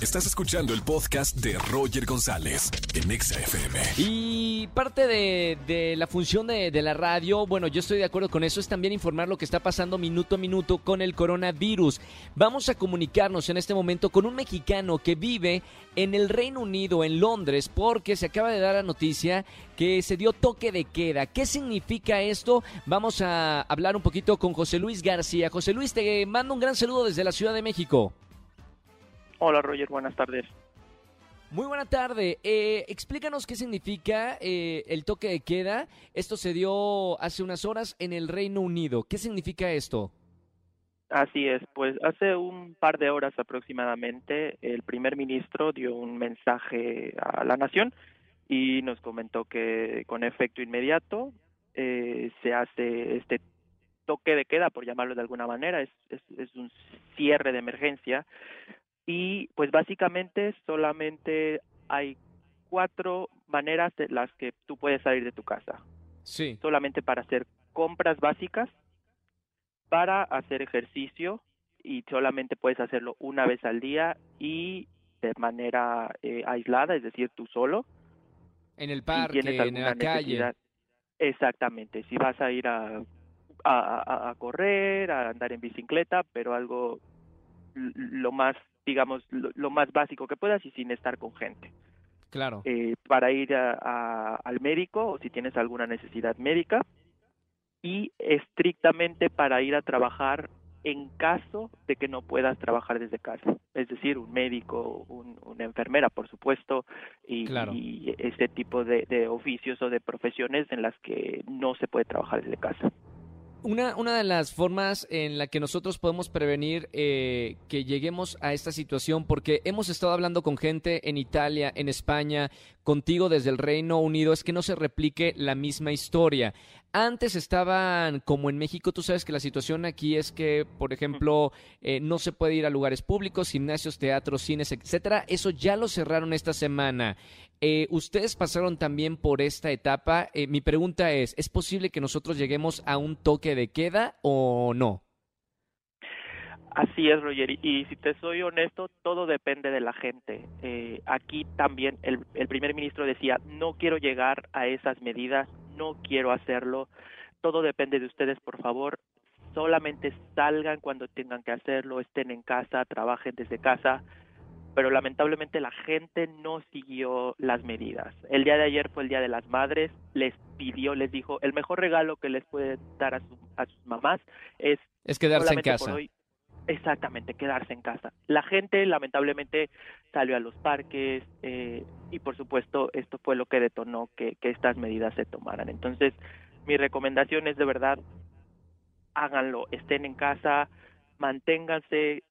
Estás escuchando el podcast de Roger González en EXA-FM. Y parte de, la función de, de la radio, bueno, yo estoy de acuerdo con eso, es también informar lo que está pasando minuto a minuto con el coronavirus. Vamos a comunicarnos en este momento con un mexicano que vive en el Reino Unido, en Londres, porque se acaba de dar la noticia que se dio toque de queda. ¿Qué significa esto? Vamos a hablar un poquito con José Luis García. José Luis, te mando un gran saludo desde la Ciudad de México. Hola Roger, buenas tardes. Muy buena tarde. Eh, explícanos qué significa eh, el toque de queda. Esto se dio hace unas horas en el Reino Unido. ¿Qué significa esto? Así es, pues hace un par de horas aproximadamente el primer ministro dio un mensaje a la nación y nos comentó que con efecto inmediato eh, se hace este toque de queda, por llamarlo de alguna manera, es, es, es un cierre de emergencia y pues básicamente solamente hay cuatro maneras de las que tú puedes salir de tu casa. Sí. Solamente para hacer compras básicas, para hacer ejercicio y solamente puedes hacerlo una vez al día y de manera eh, aislada, es decir, tú solo. En el parque, en la calle. Exactamente, si vas a ir a, a, a- a correr, a andar en bicicleta, pero algo lo más, digamos, lo, lo más básico que puedas y sin estar con gente. Claro. eh, para ir a- a- al médico o si tienes alguna necesidad médica y estrictamente para ir a trabajar en caso de que no puedas trabajar desde casa, es decir, un médico, un- una enfermera, por supuesto, y, Claro. y ese tipo de, de oficios o de profesiones en las que no se puede trabajar desde casa. Una, una de las formas en la que nosotros podemos prevenir eh, que lleguemos a esta situación, porque hemos estado hablando con gente en Italia, en España, contigo desde el Reino Unido, es que no se replique la misma historia. Antes estaban como en México, tú sabes que la situación aquí es que, por ejemplo, eh, no se puede ir a lugares públicos, gimnasios, teatros, cines, etcétera. Eso ya lo cerraron esta semana. Eh, Ustedes pasaron también por esta etapa. Eh, mi pregunta es, ¿es posible que nosotros lleguemos a un toque de queda o no? Así es, Roger. Y, si te soy honesto, todo depende de la gente. Eh, aquí también el, el primer ministro decía, no quiero llegar a esas medidas, no quiero hacerlo. Todo depende de ustedes, por favor. Solamente salgan cuando tengan que hacerlo, estén en casa, trabajen desde casa. Pero lamentablemente la gente no siguió las medidas. El día de ayer fue el Día de las Madres, les pidió, les dijo, el mejor regalo que les puede dar a, su- a sus mamás es Es quedarse en solamente por casa. hoy, exactamente, quedarse en casa. La gente lamentablemente salió a los parques eh, y por supuesto esto fue lo que detonó que, que estas medidas se tomaran. Entonces mi recomendación es de verdad, háganlo, estén en casa, manténganse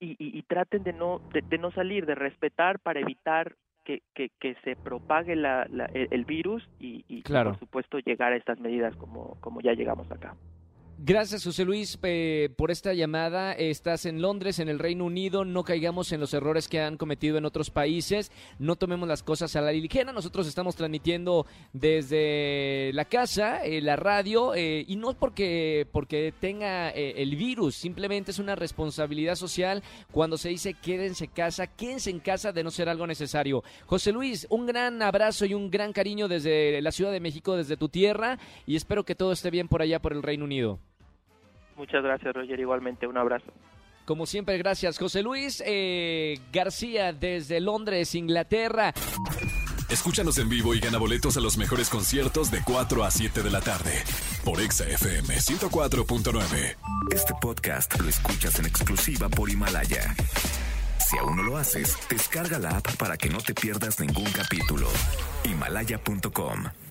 y, y- y traten de no, de, de no salir, de respetar para evitar que, que, que se propague la, la- el, el virus y, y, Claro. por supuesto llegar a estas medidas como, como ya llegamos acá. Gracias, José Luis, eh, por esta llamada. Estás en Londres, en el Reino Unido. No caigamos en los errores que han cometido en otros países. No tomemos las cosas a la ligera. Nosotros estamos transmitiendo desde la casa, eh, la radio, eh, y no porque, porque tenga eh, el virus. Simplemente es una responsabilidad social cuando se dice quédense en casa, quédense en casa de no ser algo necesario. José Luis, un gran abrazo y un gran cariño desde la Ciudad de México, desde tu tierra, y espero que todo esté bien por allá, por el Reino Unido. Muchas gracias, Roger. Igualmente, un abrazo. Como siempre, gracias José Luis eh, García desde Londres, Inglaterra. Escúchanos en vivo y gana boletos a los mejores conciertos de 4 a 7 de la tarde por Exa FM 104.9. Este podcast lo escuchas en exclusiva por Himalaya. Si aún no lo haces, descarga la app para que no te pierdas ningún capítulo. Himalaya.com